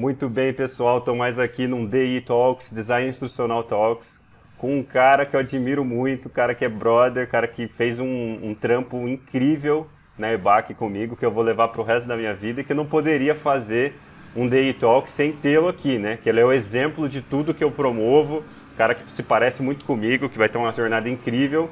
Muito bem, pessoal. Estou mais aqui num DI Talks, Design Instrucional Talks, com um cara que eu admiro muito, cara que é brother, cara que fez um, um trampo incrível na EBAC comigo, que eu vou levar para o resto da minha vida e que eu não poderia fazer um DI Talk sem tê-lo aqui, né? Que ele é o exemplo de tudo que eu promovo, cara que se parece muito comigo, que vai ter uma jornada incrível,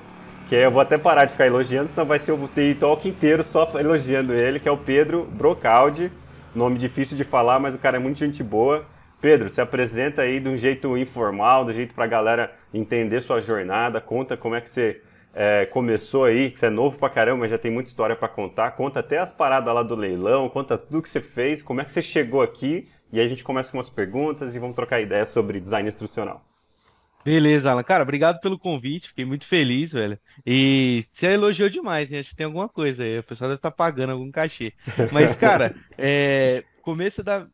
que eu vou até parar de ficar elogiando, senão vai ser o DI Talk inteiro só elogiando ele, que é o Pedro Brocaldi, nome difícil de falar, mas o cara é muito gente boa. Pedro, se apresenta aí de um jeito informal, do jeito para a galera entender sua jornada, conta como é que você é, começou aí, que você é novo pra caramba, mas já tem muita história para contar. Conta até as paradas lá do leilão, conta tudo que você fez, como é que você chegou aqui, e aí a gente começa com umas perguntas e vamos trocar ideias sobre design instrucional. Beleza, Alan. Cara, obrigado pelo convite, fiquei muito feliz, velho. E você elogiou demais, hein? Acho que tem alguma coisa aí, o pessoal deve estar tá pagando algum cachê. Mas, cara, é, começo da,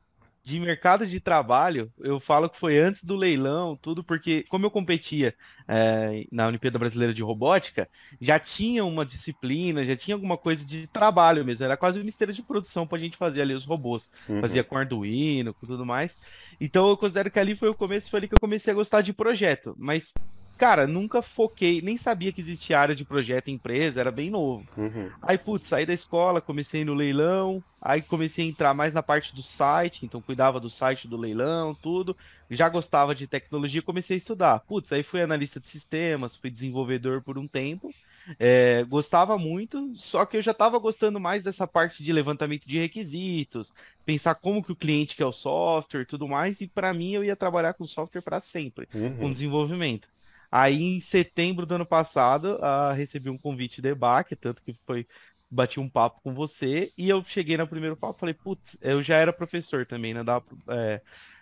de mercado de trabalho, eu falo que foi antes do leilão, tudo, porque como eu competia é, na Olimpíada Brasileira de Robótica, já tinha uma disciplina, já tinha alguma coisa de trabalho mesmo, era quase uma esteira de produção pra gente fazer ali os robôs. Uhum. Fazia com Arduino, com tudo mais. Então eu considero que ali foi o começo, foi ali que eu comecei a gostar de projeto. Mas Cara, nunca foquei, nem sabia que existia área de projeto em empresa, era bem novo. Uhum. Aí, putz, saí da escola, comecei no leilão, aí comecei a entrar mais na parte do site, então cuidava do site do leilão, tudo. Já gostava de tecnologia, comecei a estudar. Putz, aí fui analista de sistemas, fui desenvolvedor por um tempo. É, gostava muito, só que eu já estava gostando mais dessa parte de levantamento de requisitos, pensar como que o cliente quer o software, tudo mais, e para mim eu ia trabalhar com software para sempre, uhum. com desenvolvimento. Aí em setembro do ano passado, uh, recebi um convite de EBAC, tanto que foi bati um papo com você e eu cheguei no primeiro papo falei, putz, eu já era professor também, né? Dava, é,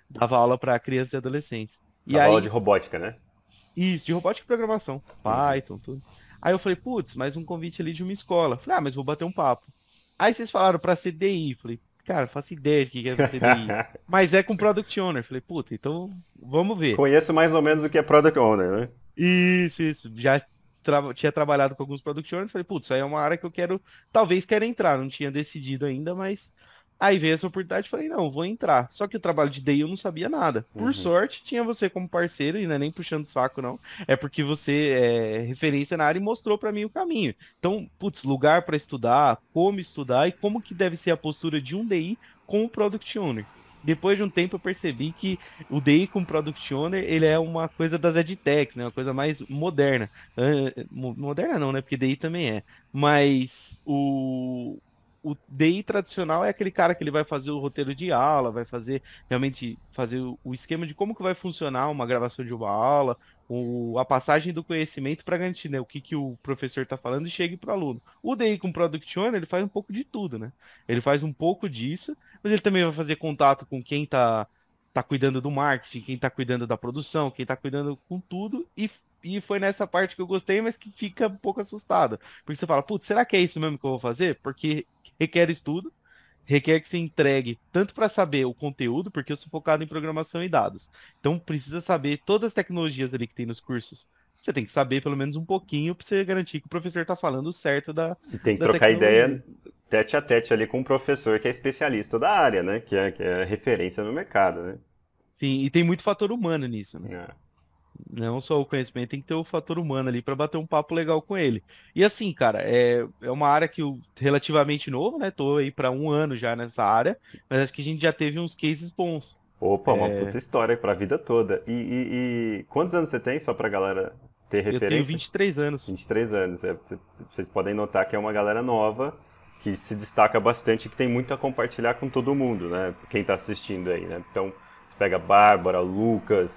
dava aula para crianças e adolescentes. E dava aí... aula de robótica, né? Isso, de robótica e programação, Python, tudo. Aí eu falei, putz, mais um convite ali de uma escola. Falei, ah, mas vou bater um papo. Aí vocês falaram para CDI, falei, cara, faço ideia de que é CDI. mas é com Product Owner. Falei, puta, então vamos ver. Conheço mais ou menos o que é Product Owner, né? Isso, isso. Já tra tinha trabalhado com alguns product owners, falei, putz, isso aí é uma área que eu quero, talvez quero entrar, não tinha decidido ainda, mas aí veio essa oportunidade, falei, não, vou entrar. Só que o trabalho de DI eu não sabia nada. Por uhum. sorte, tinha você como parceiro, e não é nem puxando saco, não, é porque você é referência na área e mostrou para mim o caminho. Então, putz, lugar para estudar, como estudar e como que deve ser a postura de um DI com o Product Owner depois de um tempo eu percebi que o DI com Product Owner, ele é uma coisa das edtechs, né? Uma coisa mais moderna. Uh, moderna não, né? Porque DI também é. Mas o, o DI tradicional é aquele cara que ele vai fazer o roteiro de aula, vai fazer realmente fazer o esquema de como que vai funcionar uma gravação de uma aula, o, a passagem do conhecimento para garantir né, o que, que o professor está falando e chegue para o aluno. O DI com Product Owner, ele faz um pouco de tudo, né? Ele faz um pouco disso, mas ele também vai fazer contato com quem está tá cuidando do marketing, quem está cuidando da produção, quem está cuidando com tudo e e foi nessa parte que eu gostei, mas que fica um pouco assustado. Porque você fala, putz, será que é isso mesmo que eu vou fazer? Porque requer estudo, requer que você entregue tanto para saber o conteúdo, porque eu sou focado em programação e dados. Então precisa saber todas as tecnologias ali que tem nos cursos. Você tem que saber pelo menos um pouquinho para você garantir que o professor está falando certo da. E tem que trocar tecnologia. ideia tete a tete ali com um professor que é especialista da área, né? Que é, que é referência no mercado, né? Sim, e tem muito fator humano nisso, né? É. Não só o conhecimento, tem que ter o fator humano ali para bater um papo legal com ele. E assim, cara, é, é uma área que eu relativamente novo, né? Tô aí para um ano já nessa área, mas acho que a gente já teve uns cases bons. Opa, uma é... puta história para a vida toda. E, e, e, quantos anos você tem, só pra galera ter referência? Eu tenho 23 anos. 23 anos. É, vocês podem notar que é uma galera nova que se destaca bastante, que tem muito a compartilhar com todo mundo, né? Quem tá assistindo aí, né? Então, você pega Bárbara, Lucas,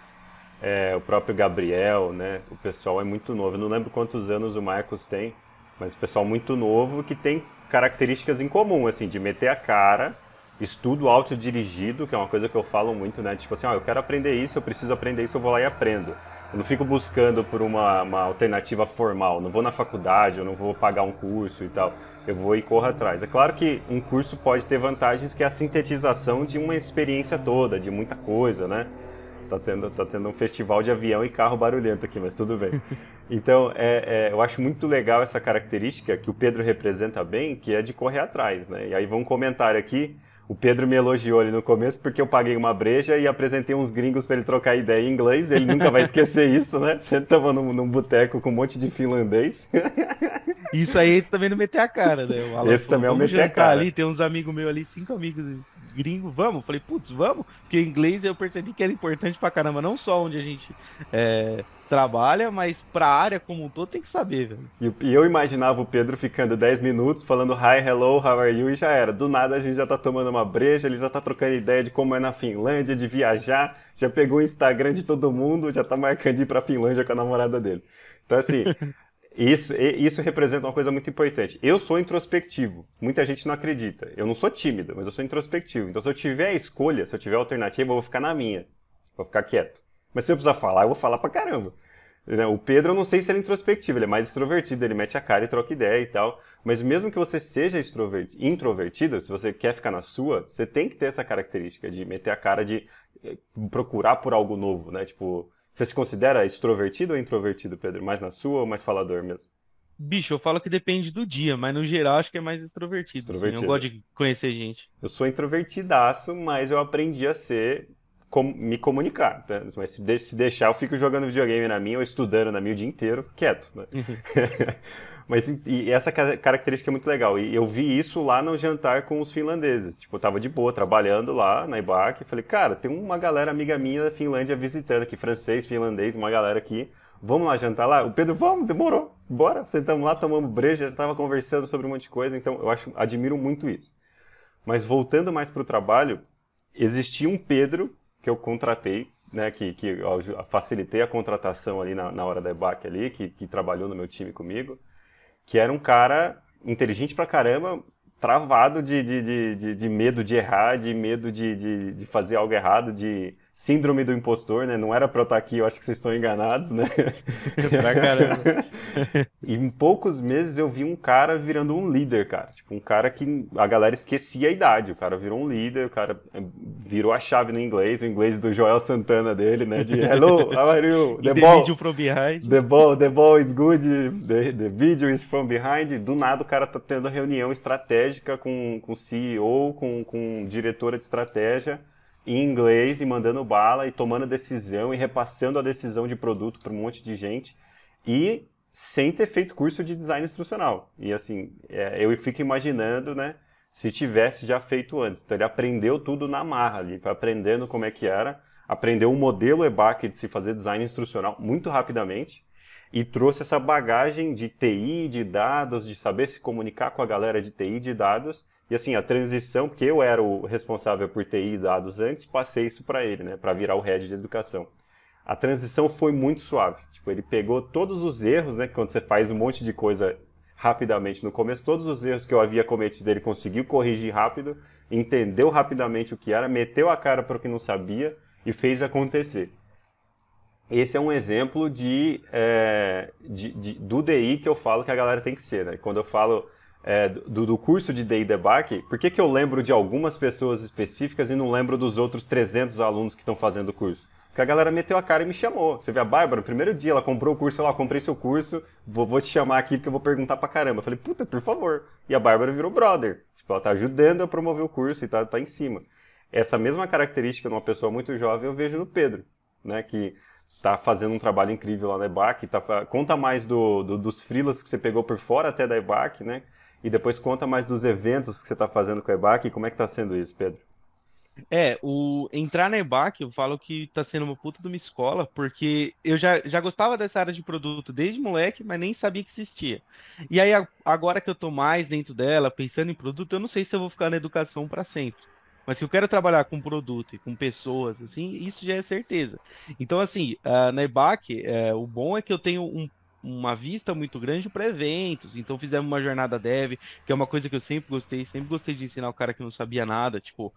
é, o próprio Gabriel, né? O pessoal é muito novo. Eu não lembro quantos anos o Marcos tem, mas o pessoal muito novo que tem características em comum, assim, de meter a cara, estudo autodirigido, que é uma coisa que eu falo muito, né? Tipo assim, ó, eu quero aprender isso, eu preciso aprender isso, eu vou lá e aprendo. Eu não fico buscando por uma, uma alternativa formal, não vou na faculdade, eu não vou pagar um curso e tal. Eu vou e corro atrás. É claro que um curso pode ter vantagens que é a sintetização de uma experiência toda, de muita coisa, né? Tá tendo, tá tendo um festival de avião e carro barulhento aqui, mas tudo bem. Então, é, é, eu acho muito legal essa característica que o Pedro representa bem, que é de correr atrás, né? E aí vão comentar aqui, O Pedro me elogiou ali no começo porque eu paguei uma breja e apresentei uns gringos para ele trocar ideia em inglês. Ele nunca vai esquecer isso, né? Você tava num, num boteco com um monte de finlandês. Isso aí também não meter a cara, né? Esse também é o meter a cara. ali, tem uns amigos meus ali, cinco amigos gringos, vamos? Falei, putz, vamos? Porque inglês eu percebi que era importante pra caramba, não só onde a gente é, trabalha, mas pra área como um todo tem que saber, velho. E, eu imaginava o Pedro ficando 10 minutos falando hi, hello, how are you e já era. Do nada a gente já tá tomando uma breja, ele já tá trocando ideia de como é na Finlândia, de viajar, já pegou o Instagram de todo mundo, já tá marcando ir pra Finlândia com a namorada dele. Então assim, Isso, isso representa uma coisa muito importante. Eu sou introspectivo. Muita gente não acredita. Eu não sou tímido, mas eu sou introspectivo. Então, se eu tiver a escolha, se eu tiver a alternativa, eu vou ficar na minha. Vou ficar quieto. Mas se eu precisar falar, eu vou falar pra caramba. Né, o Pedro, eu não sei se ele é introspectivo, ele é mais extrovertido, ele mete a cara e troca ideia e tal. Mas mesmo que você seja introvertido, se você quer ficar na sua, você tem que ter essa característica de meter a cara, de eh, procurar por algo novo, né? Tipo, você se considera extrovertido ou introvertido, Pedro? Mais na sua ou mais falador mesmo? Bicho, eu falo que depende do dia, mas no geral acho que é mais extrovertido. extrovertido. Assim. Eu gosto de conhecer gente. Eu sou introvertidaço, mas eu aprendi a ser me comunicar. Tá? Mas se, deixar, eu fico jogando videogame na minha ou estudando na minha o dia inteiro, quieto. Né? Mas e essa característica é muito legal. E eu vi isso lá no jantar com os finlandeses. Tipo, eu tava de boa, trabalhando lá na IBAC. E falei, cara, tem uma galera amiga minha da Finlândia visitando aqui, francês, finlandês, uma galera aqui. Vamos lá jantar lá? O Pedro, vamos, demorou. Bora. Sentamos lá, tomamos breja, já tava conversando sobre um monte de coisa. Então, eu acho, admiro muito isso. Mas voltando mais pro trabalho, existia um Pedro que eu contratei, né, que, que facilitei a contratação ali na, na hora da EBAC ali, que, que trabalhou no meu time comigo que era um cara inteligente pra caramba, travado de, de, de, de medo de errar, de medo de, de, de fazer algo errado, de síndrome do impostor, né? Não era pra eu estar aqui, eu acho que vocês estão enganados, né? pra caramba. em poucos meses eu vi um cara virando um líder, cara. Tipo, um cara que a galera esquecia a idade. O cara virou um líder, o cara eh, virou a chave no inglês, o inglês do Joel Santana dele, né? De hello, how are you? The, the ball, video from behind. The ball, the ball is good, the, the video is from behind. Do nada o cara tá tendo reunião estratégica com, com CEO, com, com diretora de estratégia em inglês e mandando bala e tomando decisão e repassando a decisão de produto para um monte de gente e sem ter feito curso de design instrucional. E assim, é, eu fico imaginando, né, se tivesse já feito antes. Então ele aprendeu tudo na marra ali, aprendendo como é que era, aprendeu o modelo EBAC de se fazer design instrucional muito rapidamente e trouxe essa bagagem de TI, de dados, de saber se comunicar com a galera de TI, de dados e assim, a transição, porque eu era o responsável por TI dados antes, passei isso para ele, né, para virar o head de educação. A transição foi muito suave. Tipo, ele pegou todos os erros, né, quando você faz um monte de coisa rapidamente no começo, todos os erros que eu havia cometido, ele conseguiu corrigir rápido, entendeu rapidamente o que era, meteu a cara para o que não sabia e fez acontecer. Esse é um exemplo de, é, de, de, do DI que eu falo que a galera tem que ser. Né? Quando eu falo é, do, do, curso de DI Debug, por que, que eu lembro de algumas pessoas específicas e não lembro dos outros 300 alunos que estão fazendo o curso? Porque a galera meteu a cara e me chamou. Você vê a Bárbara, no primeiro dia, ela comprou o curso, ela comprei seu curso, vou, vou, te chamar aqui porque eu vou perguntar pra caramba. Eu falei, puta, por favor. E a Bárbara virou brother. Tipo, ela tá ajudando a promover o curso e tá, tá em cima. Essa mesma característica de uma pessoa muito jovem eu vejo no Pedro, né? Que tá fazendo um trabalho incrível lá na EBAC. Tá, conta mais do, do, dos frilas que você pegou por fora até da EBAC, né? E depois conta mais dos eventos que você está fazendo com a EBAC e como é que está sendo isso, Pedro. É, o entrar na EBAC, eu falo que está sendo uma puta de uma escola, porque eu já, já gostava dessa área de produto desde moleque, mas nem sabia que existia. E aí, agora que eu tô mais dentro dela, pensando em produto, eu não sei se eu vou ficar na educação para sempre. Mas se eu quero trabalhar com produto e com pessoas, assim, isso já é certeza. Então, assim, uh, na EBAC, uh, o bom é que eu tenho um uma vista muito grande para eventos. Então fizemos uma jornada dev, que é uma coisa que eu sempre gostei, sempre gostei de ensinar o cara que não sabia nada, tipo,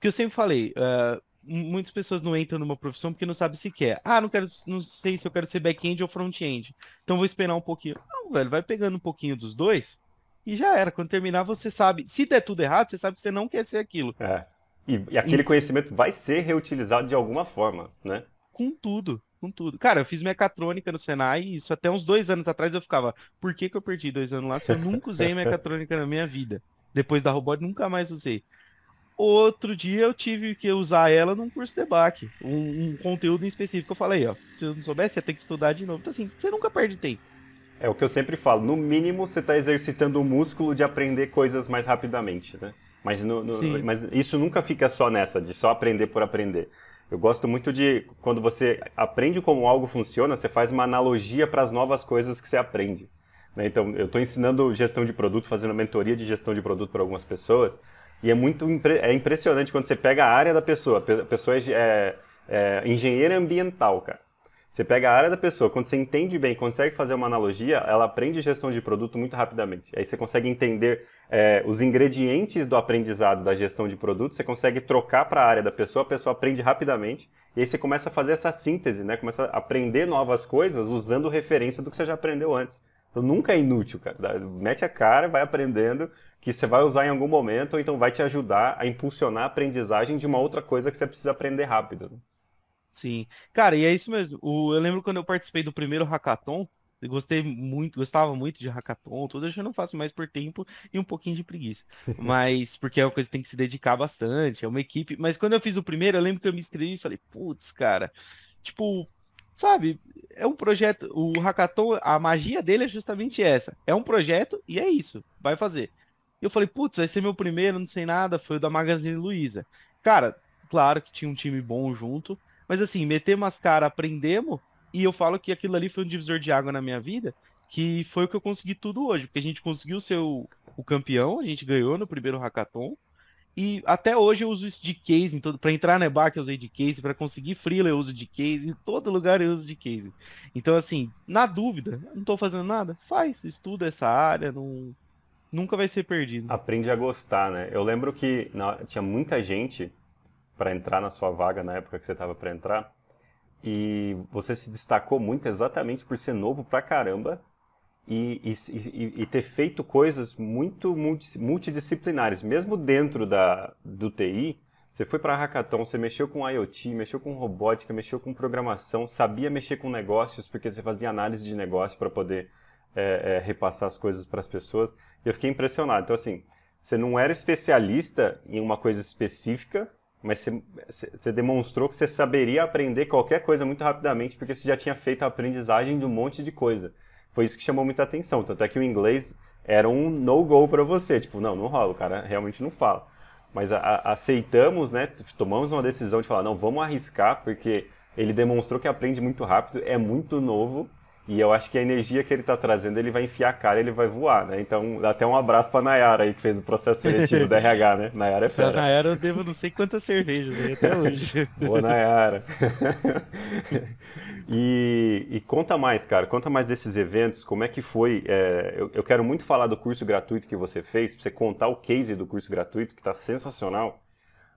que eu sempre falei, uh, muitas pessoas não entram numa profissão porque não sabem se quer. Ah, não quero, não sei se eu quero ser back-end ou front-end. Então vou esperar um pouquinho. Não, velho, vai pegando um pouquinho dos dois e já era. Quando terminar, você sabe. Se der tudo errado, você sabe que você não quer ser aquilo. É. E, e aquele e... conhecimento vai ser reutilizado de alguma forma, né? Com tudo com tudo. Cara, eu fiz mecatrônica no Senai e isso até uns dois anos atrás eu ficava, por que, que eu perdi dois anos lá se eu nunca usei mecatrônica na minha vida? Depois da robótica, nunca mais usei. Outro dia eu tive que usar ela num curso de back, um, um, conteúdo em específico. Eu falei, ó, se eu não soubesse, ia ter que estudar de novo. Então assim, você nunca perde tempo. É o que eu sempre falo, no mínimo você está exercitando o músculo de aprender coisas mais rapidamente, né? Mas, no, no, mas isso nunca fica só nessa, de só aprender por aprender. Eu gosto muito de quando você aprende como algo funciona, você faz uma analogia para as novas coisas que você aprende. Né? Então, eu estou ensinando gestão de produto, fazendo mentoria de gestão de produto para algumas pessoas, e é muito é impressionante quando você pega a área da pessoa. A pessoa é, é, é engenheira ambiental, cara. Você pega a área da pessoa, quando você entende bem, consegue fazer uma analogia, ela aprende gestão de produto muito rapidamente. Aí você consegue entender é, os ingredientes do aprendizado da gestão de produto, você consegue trocar para a área da pessoa, a pessoa aprende rapidamente, e aí você começa a fazer essa síntese, né? Começa a aprender novas coisas usando referência do que você já aprendeu antes. Então nunca é inútil, cara. Mete a cara, vai aprendendo, que você vai usar em algum momento, ou então vai te ajudar a impulsionar a aprendizagem de uma outra coisa que você precisa aprender rápido. Sim. Cara, e é isso mesmo. O, eu lembro quando eu participei do primeiro hackathon, eu gostei muito, gostava muito de hackathon, tudo, eu já não faço mais por tempo e um pouquinho de preguiça. Mas, porque é uma coisa que tem que se dedicar bastante, é uma equipe. Mas quando eu fiz o primeiro, eu lembro que eu me inscrevi e falei, putz, cara, tipo, sabe, é um projeto, o hackathon, a magia dele é justamente essa. É um projeto e é isso, vai fazer. E eu falei, putz, vai ser meu primeiro, não sei nada, foi o da Magazine Luiza. Cara, claro que tinha um time bom junto, mas assim, meter umas caras, aprendemos, e eu falo que aquilo ali foi um divisor de água na minha vida, que foi o que eu consegui tudo hoje, porque a gente conseguiu ser o, o campeão, a gente ganhou no primeiro hackathon, e até hoje eu uso isso de case, todo para entrar na EBAC eu usei de case, para conseguir freela eu uso de case, em todo lugar eu uso de case. Então assim, na dúvida, não estou fazendo nada, faz, estuda essa área, não nunca vai ser perdido. Aprende a gostar, né? Eu lembro que na, tinha muita gente para entrar na sua vaga na época que você estava para entrar. E você se destacou muito exatamente por ser novo pra caramba e, e, e, ter feito coisas muito multidisciplinares. Mesmo dentro da, do TI, você foi para Hackathon, você mexeu com IoT, mexeu com robótica, mexeu com programação, sabia mexer com negócios, porque você fazia análise de negócio para poder é, é, repassar as coisas para as pessoas. E eu fiquei impressionado. Então, assim, você não era especialista em uma coisa específica, mas você, demonstrou que você saberia aprender qualquer coisa muito rapidamente, porque você já tinha feito a aprendizagem de um monte de coisa. Foi isso que chamou muita atenção. Tanto é que o inglês era um no-go para você. Tipo, não, não rola, o cara realmente não fala. Mas a, a, aceitamos, né? Tomamos uma decisão de falar, não, vamos arriscar, porque ele demonstrou que aprende muito rápido, é muito novo e eu acho que a energia que ele está trazendo, ele vai enfiar a cara ele vai voar, né? Então, dá até um abraço para Nayara aí, que fez o processo seletivo da RH, né? Nayara é fera. Pra Nayara eu devo não sei quantas cervejas aí até hoje. Boa, Nayara. e, e, conta mais, cara, conta mais desses eventos, como é que foi. É, eu, eu, quero muito falar do curso gratuito que você fez, pra você contar o case do curso gratuito, que está sensacional.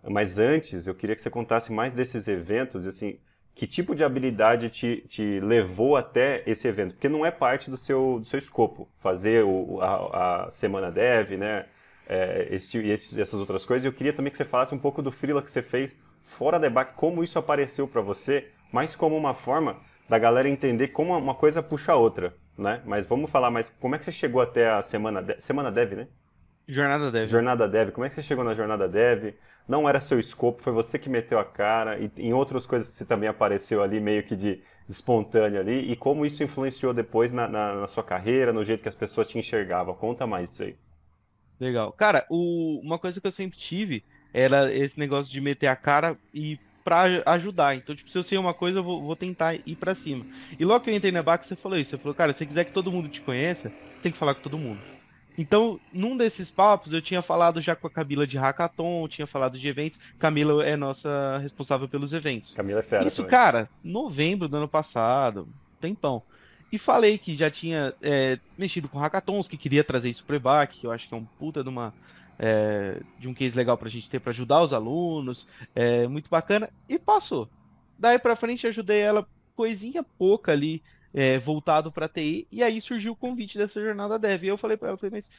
Mas antes, eu queria que você contasse mais desses eventos, assim, que tipo de habilidade te, te levou até esse evento? Porque não é parte do seu, do seu escopo fazer o, a, a semana dev, né? É, esse, esse, essas outras coisas. Eu queria também que você falasse um pouco do freela que você fez fora da EBAC, como isso apareceu para você, mais como uma forma da galera entender como uma coisa puxa a outra, né? Mas vamos falar mais, como é que você chegou até a semana, de, semana dev, né? Jornada Dev. Jornada Dev. Como é que você chegou na Jornada Dev? Não era seu escopo, foi você que meteu a cara. E em outras coisas você também apareceu ali, meio que de, espontâneo ali. E como isso influenciou depois na, na, na, sua carreira, no jeito que as pessoas te enxergavam? Conta mais disso aí. Legal. Cara, o, uma coisa que eu sempre tive era esse negócio de meter a cara e para ajudar. Então, tipo, se eu sei uma coisa, eu vou, vou tentar ir para cima. E logo que eu entrei na BAC, você falou isso. Você falou, cara, se você quiser que todo mundo te conheça, tem que falar com todo mundo. Então, num desses papos, eu tinha falado já com a Camila de Hackathon, tinha falado de eventos. Camila é nossa responsável pelos eventos. Camila é fera. Isso, também. cara, novembro do ano passado, tempão. E falei que já tinha é, mexido com hackathons, que queria trazer isso pro EBAC, que eu acho que é um puta de uma. É, de um case legal pra gente ter para ajudar os alunos. É muito bacana. E passou. Daí pra frente ajudei ela coisinha pouca ali é, voltado para TI, e aí surgiu o convite dessa jornada dev. E eu falei para ela, falei, mas,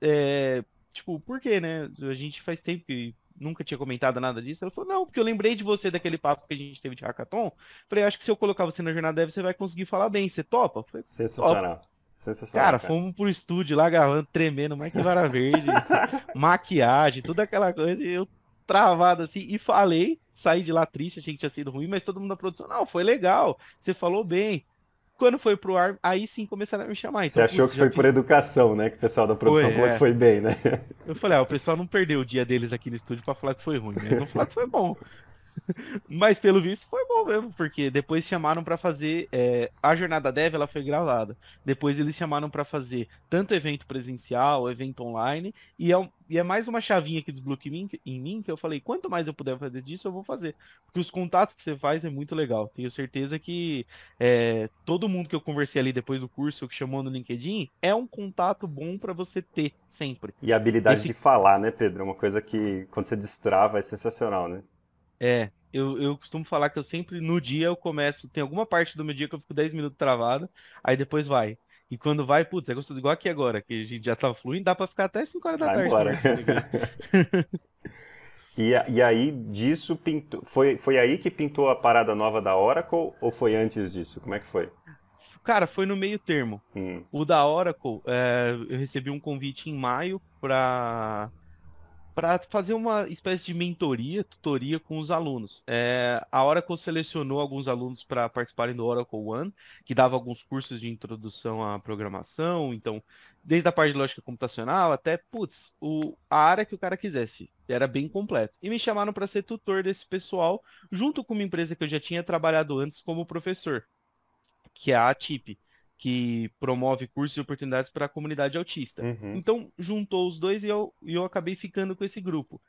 é, tipo, por quê, né? A gente faz tempo que nunca tinha comentado nada disso. Ela falou, não, porque eu lembrei de você daquele papo que a gente teve de hackathon. Falei, acho que se eu colocar você na jornada dev, você vai conseguir falar bem. Você topa? Falei, Sensacional. Sensacional. Cara, cara, fomos pro estúdio lá gravando, tremendo, mais que vara verde, maquiagem, toda aquela coisa. E eu travado assim e falei, saí de lá triste, achei que tinha sido ruim, mas todo mundo da produção, não, foi legal, você falou bem. Quando foi pro ar, aí sim começaram a me chamar. Então, você achou que foi por educação, né? Que o pessoal da produção foi, falou é. que foi bem, né? Eu falei, ah, o pessoal não perdeu o dia deles aqui no estúdio para falar que foi ruim, né? Não falar que foi bom. Mas pelo visto foi bom mesmo, porque depois chamaram para fazer é, a jornada dev, ela foi gravada. Depois eles chamaram para fazer tanto evento presencial, evento online, e é, e é mais uma chavinha que desbloqueia em mim, em mim que eu falei, quanto mais eu puder fazer disso, eu vou fazer, porque os contatos que você faz é muito legal. Tenho certeza que é, todo mundo que eu conversei ali depois do curso que chamou no LinkedIn é um contato bom para você ter sempre. E a habilidade Esse... de falar, né, Pedro? É uma coisa que quando você destrava é sensacional, né? É, eu, eu costumo falar que eu sempre, no dia, eu começo, tem alguma parte do meu dia que eu fico 10 minutos travado, aí depois vai. E quando vai, putz, é gostoso igual aqui agora, que a gente já tá fluindo, dá pra ficar até 5 horas da vai tarde. e, e aí, disso, pintou, foi, foi aí que pintou a parada nova da Oracle, ou foi antes disso? Como é que foi? Cara, foi no meio termo. Hum. O da Oracle, é, eu recebi um convite em maio para para fazer uma espécie de mentoria, tutoria com os alunos. É, a Oracle selecionou alguns alunos para participarem do Oracle One, que dava alguns cursos de introdução à programação, então, desde a parte de lógica computacional até, putz, o, a área que o cara quisesse. Era bem completo. E me chamaram para ser tutor desse pessoal, junto com uma empresa que eu já tinha trabalhado antes como professor, que é a ATIP que promove cursos e oportunidades para a comunidade autista. Uhum. Então, juntou os dois e eu, eu acabei ficando com esse grupo.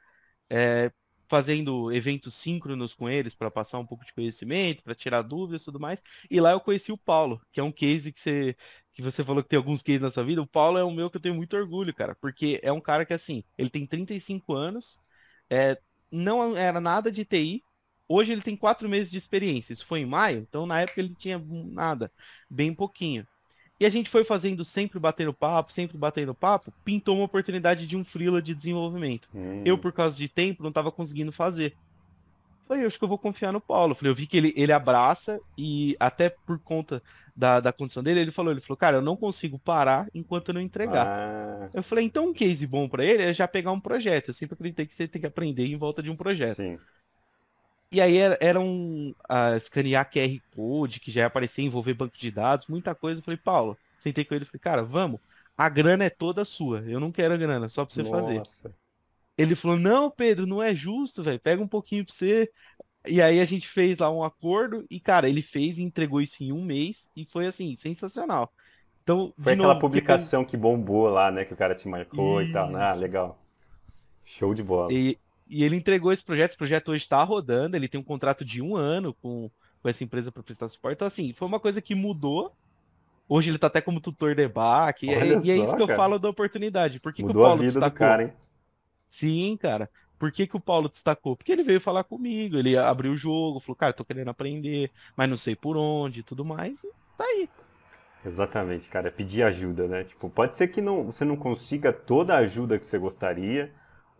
É, fazendo eventos síncronos com eles para passar um pouco de conhecimento, para tirar dúvidas e tudo mais. E lá eu conheci o Paulo, que é um case que você, que você falou que tem alguns cases na sua vida. O Paulo é o meu que eu tenho muito orgulho, cara, porque é um cara que, assim, ele tem 35 anos, é, não era nada de TI, Hoje ele tem quatro meses de experiência. Isso foi em maio, então na época ele tinha nada, bem pouquinho. E a gente foi fazendo sempre batendo papo, sempre batendo papo, pintou uma oportunidade de um freela de desenvolvimento. Hum. Eu, por causa de tempo, não estava conseguindo fazer. Falei, eu acho que eu vou confiar no Paulo. Falei, eu vi que ele, ele abraça e até por conta da, da condição dele, ele falou, ele falou, cara, eu não consigo parar enquanto eu não entregar. Ah. Eu falei, então um case bom para ele é já pegar um projeto. Eu sempre acreditei que você tem que aprender em volta de um projeto. Sim. E aí era, um uh, escanear QR Code, que já ia aparecer, envolver banco de dados, muita coisa. Eu falei, Paulo, sentei com ele e falei, cara, vamos, a grana é toda sua. Eu não quero a grana, só pra você Nossa. fazer. Ele falou, não, Pedro, não é justo, velho. Pega um pouquinho pra você. E aí a gente fez lá um acordo e, cara, ele fez e entregou isso em um mês e foi assim, sensacional. Então, foi aquela novo, publicação que, que bombou lá, né? Que o cara te marcou isso. e tal. Né? Ah, legal. Show de bola. E, e ele entregou esse projeto, esse projeto hoje está rodando, ele tem um contrato de um ano com, com essa empresa para prestar suporte. Então, assim, foi uma coisa que mudou. Hoje ele está até como tutor de BAC, e, é, e, é isso que cara. eu falo da oportunidade. Por que, mudou que o Paulo a vida destacou? do cara, hein? Sim, cara. Por que, que o Paulo destacou? Porque ele veio falar comigo, ele abriu o jogo, falou, cara, tô querendo aprender, mas não sei por onde e tudo mais, e tá aí. Exatamente, cara, é pedir ajuda, né? Tipo, pode ser que não, você não consiga toda a ajuda que você gostaria,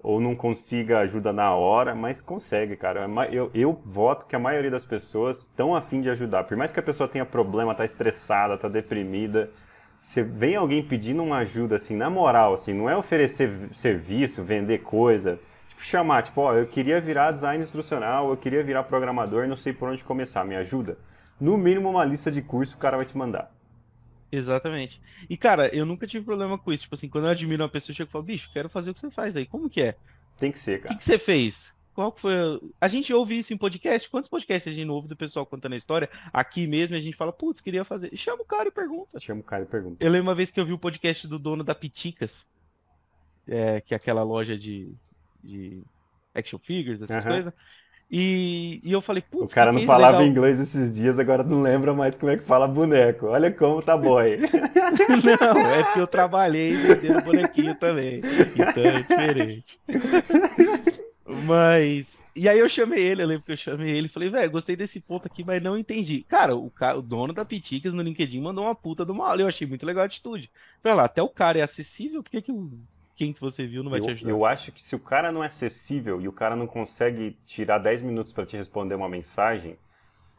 ou não consiga ajuda na hora, mas consegue, cara. Eu, eu voto que a maioria das pessoas estão afim de ajudar. Por mais que a pessoa tenha problema, tá estressada, tá deprimida, se vem alguém pedindo uma ajuda, assim, na moral, assim, não é oferecer serviço, vender coisa, tipo, chamar, tipo, ó, eu queria virar design instrucional, eu queria virar programador, não sei por onde começar, me ajuda. No mínimo uma lista de curso o cara vai te mandar. Exatamente. E, cara, eu nunca tive problema com isso. Tipo assim, quando eu admiro uma pessoa, eu chego e falo, bicho, quero fazer o que você faz aí. Como que é? Tem que ser, cara. O que, que, você fez? Qual foi. A gente ouve isso em podcast. Quantos podcasts a gente ouve do pessoal contando a história? Aqui mesmo a gente fala, putz, queria fazer. Chama o cara e pergunta. Chama o cara e pergunta. Eu lembro uma vez que eu vi o podcast do dono da Piticas, é, que é aquela loja de, de action figures, essas uhum. coisas. E, e eu falei, putz, O cara não falava legal. inglês esses dias, agora não lembra mais como é que fala boneco. Olha como tá boy. não, é porque eu trabalhei vendendo bonequinho também. Então é diferente. Mas. E aí eu chamei ele, eu lembro que eu chamei ele e falei, velho, gostei desse ponto aqui, mas não entendi. Cara, o, cara, o dono da Piticas no LinkedIn mandou uma puta uma aula. Eu achei muito legal a atitude. Falei lá, até o cara é acessível, por que, que quem que você viu não vai eu, te ajudar. Eu acho que se o cara não é acessível e o cara não consegue tirar 10 minutos para te responder uma mensagem,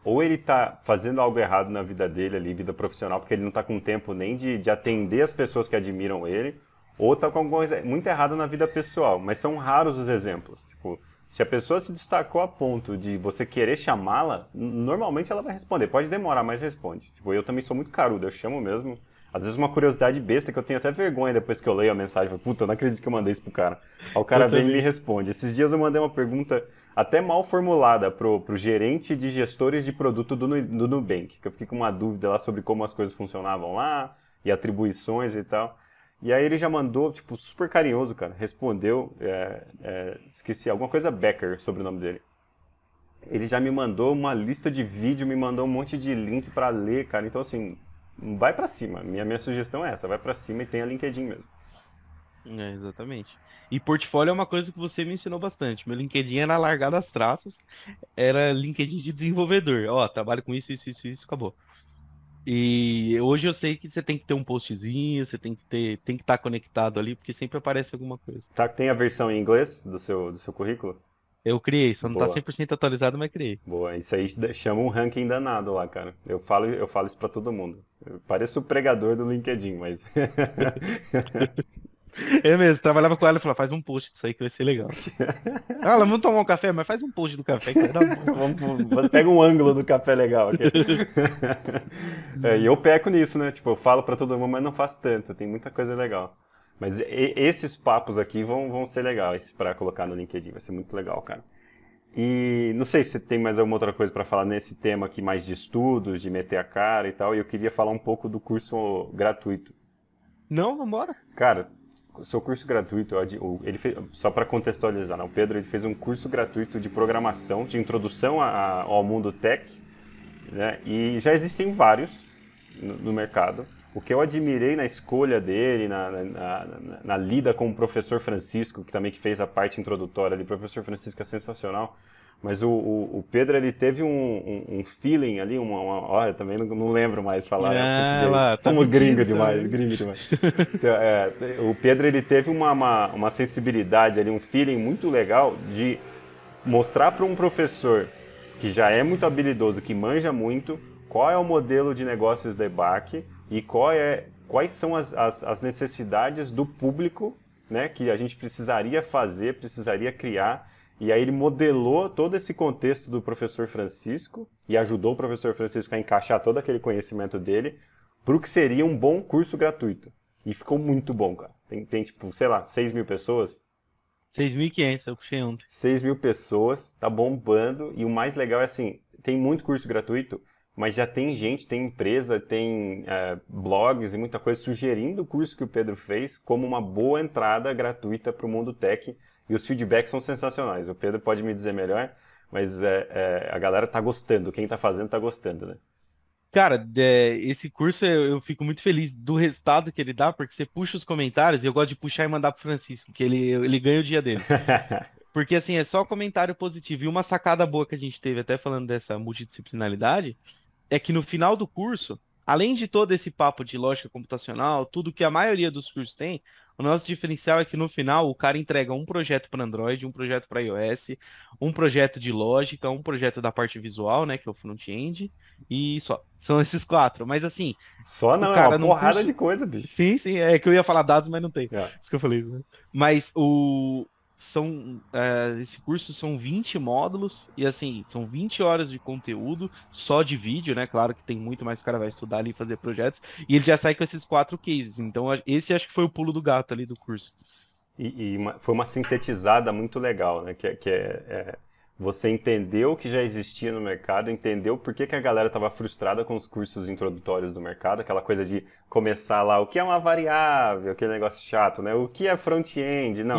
ou ele está fazendo algo errado na vida dele ali, vida profissional, porque ele não está com tempo nem de, de atender as pessoas que admiram ele, ou está com alguma coisa muito errada na vida pessoal. Mas são raros os exemplos. Tipo, se a pessoa se destacou a ponto de você querer chamá-la, normalmente ela vai responder. Pode demorar, mas responde. Tipo, eu também sou muito carudo, eu chamo mesmo. Às vezes uma curiosidade besta que eu tenho até vergonha depois que eu leio a mensagem. Puta, eu não acredito que eu mandei isso pro cara. Aí o cara vem e me responde. Esses dias eu mandei uma pergunta até mal formulada pro, pro gerente de gestores de produto do, do Nubank. Que eu fiquei com uma dúvida lá sobre como as coisas funcionavam lá e atribuições e tal. E aí ele já mandou, tipo, super carinhoso, cara. Respondeu, é, é, esqueci, alguma coisa Becker sobre o nome dele. Ele já me mandou uma lista de vídeo, me mandou um monte de link para ler, cara. Então, assim, vai para cima. Minha, minha sugestão é essa, vai para cima e tenha LinkedIn mesmo. É, exatamente. E portfólio é uma coisa que você me ensinou bastante. Meu LinkedIn era largar das traças, era LinkedIn de desenvolvedor. Ó, trabalho com isso, isso, isso, isso, acabou. E hoje eu sei que você tem que ter um postzinho, você tem que ter, tem que estar tá conectado ali, porque sempre aparece alguma coisa. Tá, tem a versão em inglês do seu, do seu currículo? Eu criei, só não tá Boa. tá 100% atualizado, mas criei. Boa, isso aí chama um ranking danado lá, cara. Eu falo, eu falo isso pra todo mundo. Eu pareço o pregador do LinkedIn, mas. É mesmo, trabalhava com ela e falou, faz um post disso aí que vai ser legal. ah, ela vamos tomar um café, mas faz um post do café que vai dar bom. vamos, pega um ângulo do café legal aqui. é, e eu peco nisso, né? Tipo, eu falo pra todo mundo, mas não faço tanto, tem muita coisa legal. Mas esses papos aqui vão, vão ser legais para colocar no LinkedIn, vai ser muito legal, cara. E não sei se tem mais alguma outra coisa para falar nesse tema aqui mais de estudos, de meter a cara e tal. E eu queria falar um pouco do curso gratuito. Não, vambora. Cara, o seu curso gratuito, ele fez, só para contextualizar, né? o Pedro ele fez um curso gratuito de programação, de introdução a, ao mundo tech, né? e já existem vários no, no, mercado. O que eu admirei na escolha dele, na, na, na, na, lida com o professor Francisco, que também que fez a parte introdutória ali, o professor Francisco é sensacional, mas o, o, o, Pedro, ele teve um, um, um feeling ali, uma, uma eu também não, não lembro mais falar. É, lá, tá como gringo demais, gringo demais. Então, é, o Pedro, ele teve uma, uma, uma, sensibilidade ali, um feeling muito legal de mostrar para um professor que já é muito habilidoso, que manja muito, qual é o modelo de negócios da EBAC e qual é, quais são as, as, as necessidades do público né, que a gente precisaria fazer, precisaria criar e aí ele modelou todo esse contexto do professor Francisco e ajudou o professor Francisco a encaixar todo aquele conhecimento dele para o que seria um bom curso gratuito. E ficou muito bom, cara. Tem, tem tipo, sei lá, 6 mil pessoas. 6.500, eu puxei ontem. 6 mil pessoas, tá bombando. E o mais legal é assim, tem muito curso gratuito, mas já tem gente, tem empresa, tem é, blogs e muita coisa sugerindo o curso que o Pedro fez como uma boa entrada gratuita para o mundo tech e os feedbacks são sensacionais. O Pedro pode me dizer melhor, mas é, é, a galera tá gostando. Quem tá fazendo tá gostando, né? Cara, é, esse curso eu, eu, fico muito feliz do resultado que ele dá, porque você puxa os comentários, e eu gosto de puxar e mandar pro Francisco, que ele, ele ganha o dia dele. porque assim, é só comentário positivo. E uma sacada boa que a gente teve, até falando dessa multidisciplinaridade, é que no final do curso, além de todo esse papo de lógica computacional, tudo que a maioria dos cursos tem, o nosso diferencial é que no final o cara entrega um projeto para Android, um projeto para iOS, um projeto de lógica, um projeto da parte visual, né, que é o front-end, e só. São esses quatro. Mas assim. Só não, cara, é uma porrada curso... de coisa, bicho. Sim, sim. É que eu ia falar dados, mas não tem. É. Isso que eu falei. Né? Mas o, são é, esse curso são 20 módulos e assim, são 20 horas de conteúdo só de vídeo, né? Claro que tem muito mais o cara vai estudar ali fazer projetos. E ele já sai com esses quatro cases. Então, esse acho que foi o pulo do gato ali do curso. E, e uma, foi uma sintetizada muito legal, né? Que, que é, é você entendeu o que já existia no mercado, entendeu por que, que a galera estava frustrada com os cursos introdutórios do mercado, aquela coisa de começar lá, o que é uma variável, aquele negócio chato, né? O que é front-end? Não.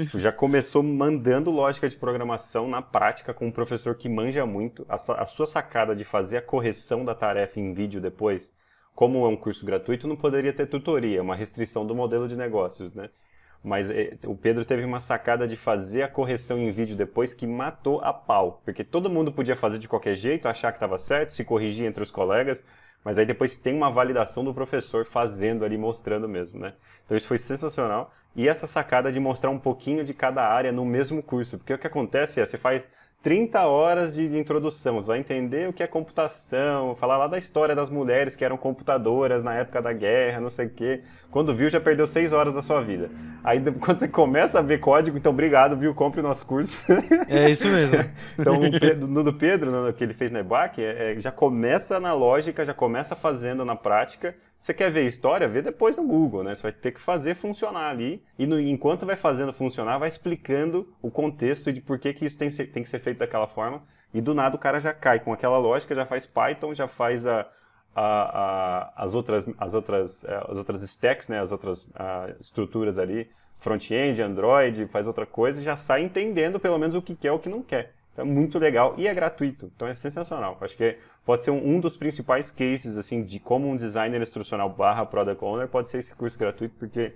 Isso. Já começou mandando lógica de programação na prática com um professor que manja muito. A, a sua sacada de fazer a correção da tarefa em vídeo depois, como é um curso gratuito, não poderia ter tutoria, é uma restrição do modelo de negócios, né? Mas é, o Pedro teve uma sacada de fazer a correção em vídeo depois que matou a pau. Porque todo mundo podia fazer de qualquer jeito, achar que estava certo, se corrigir entre os colegas, mas aí depois tem uma validação do professor fazendo ali, mostrando mesmo, né? Então isso foi sensacional. E essa sacada de mostrar um pouquinho de cada área no mesmo curso. Porque o que acontece é, você faz 30 horas de, de, introdução. Você vai entender o que é computação, falar lá da história das mulheres que eram computadoras na época da guerra, não sei o quê. Quando viu, já perdeu 6 horas da sua vida. Aí quando você começa a ver código, então obrigado, viu? Compre o nosso curso. É isso mesmo. então no do Pedro, no que ele fez na EBAC, é, é, já começa na lógica, já começa fazendo na prática. Você quer ver história? Vê depois no Google, né? Você vai ter que fazer funcionar ali. E no, enquanto vai fazendo funcionar, vai explicando o contexto de por que, que isso tem, tem que ser feito daquela forma. E do nada o cara já cai com aquela lógica, já faz Python, já faz a, a, a, as, outras, as, outras, é, as outras stacks, né? as outras estruturas ali, front-end, Android, faz outra coisa já sai entendendo pelo menos o que quer e o que não quer. Então é muito legal e é gratuito. Então é sensacional. Acho que pode ser um, um, dos principais cases assim de como um designer instrucional barra product owner pode ser esse curso gratuito, porque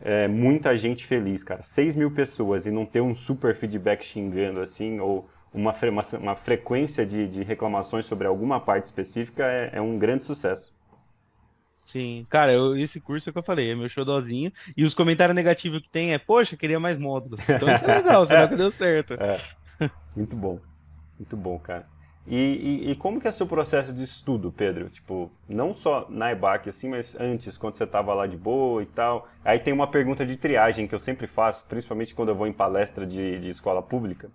é muita gente feliz, cara. 6 mil pessoas e não ter um super feedback xingando assim, ou uma, fre uma, frequência de, de, reclamações sobre alguma parte específica é, é um grande sucesso. Sim, cara, eu, esse curso é que eu falei, é meu xodózinho. E os comentários negativos que tem é, poxa, queria mais módulos. Então isso é legal, será que deu certo. É. Muito bom. Muito bom, cara. E, e, e, como que é o seu processo de estudo, Pedro? Tipo, não só na EBAC, assim, mas antes, quando você estava lá de boa e tal. Aí tem uma pergunta de triagem que eu sempre faço, principalmente quando eu vou em palestra de, de escola pública.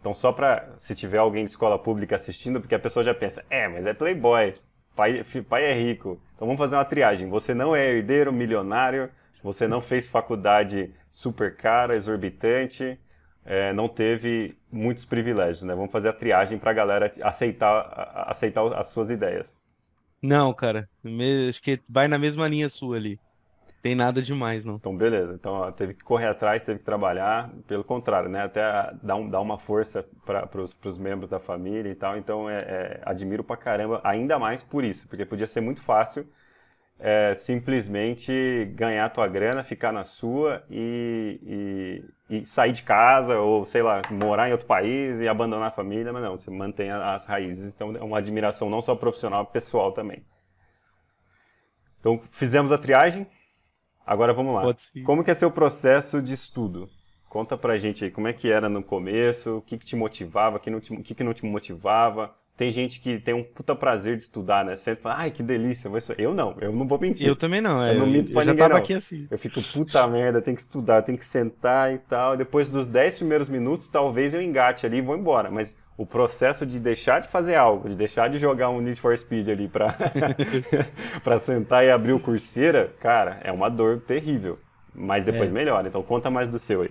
Então, só para, se tiver alguém de escola pública assistindo, porque a pessoa já pensa, é, mas é playboy, pai, pai é rico. Então, vamos fazer uma triagem. Você não é herdeiro, milionário, você não fez faculdade super cara, exorbitante, é, não teve muitos privilégios, né? Vamos fazer a triagem para a galera aceitar, aceitar as suas ideias. Não, cara. Acho que vai na mesma linha sua ali. Tem nada demais, não. Então, beleza. Então, ó, teve que correr atrás, teve que trabalhar. Pelo contrário, né? Até dar, um, dar uma força para os membros da família e tal. Então, é, é, admiro pra caramba, ainda mais por isso. Porque podia ser muito fácil é, simplesmente ganhar tua grana, ficar na sua e, e, e, sair de casa ou, sei lá, morar em outro país e abandonar a família, mas não, você mantém as raízes. Então é uma admiração não só profissional, pessoal também. Então fizemos a triagem, agora vamos lá. Como que é seu processo de estudo? Conta pra gente aí, como é que era no começo, o que, que te motivava, o que, não te, o que, que não te motivava, tem gente que tem um puta prazer de estudar, né? Sempre fala, ai, que delícia. Eu não, eu não vou mentir. Eu também não. Eu, eu não minto pra eu ninguém, já tava não. aqui assim. Eu fico, puta merda, tem que estudar, tem que sentar e tal. Depois dos 10 primeiros minutos, talvez eu engate ali e vou embora. Mas o processo de deixar de fazer algo, de deixar de jogar um Need for Speed ali pra, pra sentar e abrir o curseira, cara, é uma dor terrível. Mas depois é. melhora. Então conta mais do seu aí.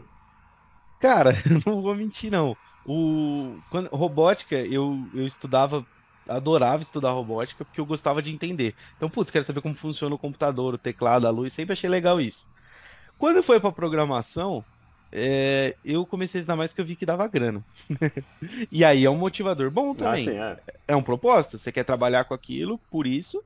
Cara, não vou mentir não. O, quando, robótica, eu, eu estudava, adorava estudar robótica porque eu gostava de entender. Então, putz, quero saber como funciona o computador, o teclado, a luz, sempre achei legal isso. Quando foi para programação, é, eu comecei a estudar mais que eu vi que dava grana. e aí é um motivador bom também. Ah, sim, é. é um propósito, você quer trabalhar com aquilo, por isso.